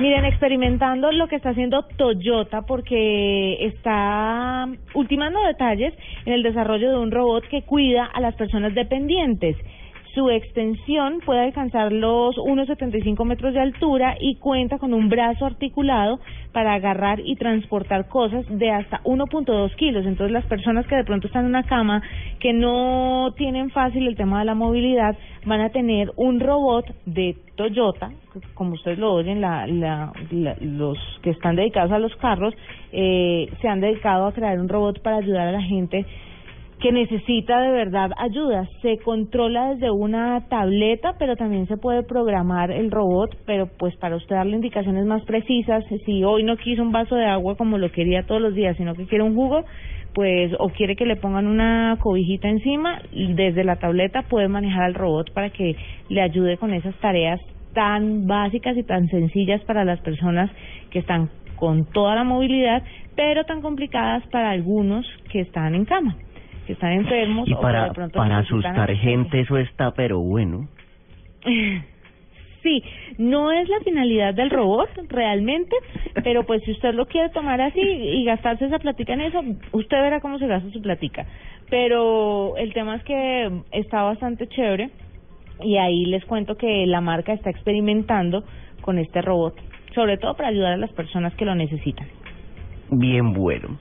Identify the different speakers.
Speaker 1: Miren, experimentando lo que está haciendo Toyota porque está ultimando detalles en el desarrollo de un robot que cuida a las personas dependientes. Su extensión puede alcanzar los 1,75 metros de altura y cuenta con un brazo articulado para agarrar y transportar cosas de hasta 1.2 kilos. Entonces las personas que de pronto están en una cama, que no tienen fácil el tema de la movilidad, van a tener un robot de Toyota, como ustedes lo oyen, la, la, los que están dedicados a los carros, eh, se han dedicado a crear un robot para ayudar a la gente que necesita de verdad ayuda. Se controla desde una tableta, pero también se puede programar el robot, pero pues para usted darle indicaciones más precisas, si hoy no quiso un vaso de agua como lo quería todos los días, sino que quiere un jugo, pues o quiere que le pongan una cobijita encima, desde la tableta puede manejar al robot para que le ayude con esas tareas tan básicas y tan sencillas para las personas que están con toda la movilidad, pero tan complicadas para algunos que están en cama que están enfermos.
Speaker 2: Y para, para asustar gente eso está, pero bueno.
Speaker 1: Sí, no es la finalidad del robot realmente, pero pues si usted lo quiere tomar así y gastarse esa platica en eso, usted verá cómo se gasta su platica. Pero el tema es que está bastante chévere y ahí les cuento que la marca está experimentando con este robot, sobre todo para ayudar a las personas que lo necesitan.
Speaker 2: Bien bueno.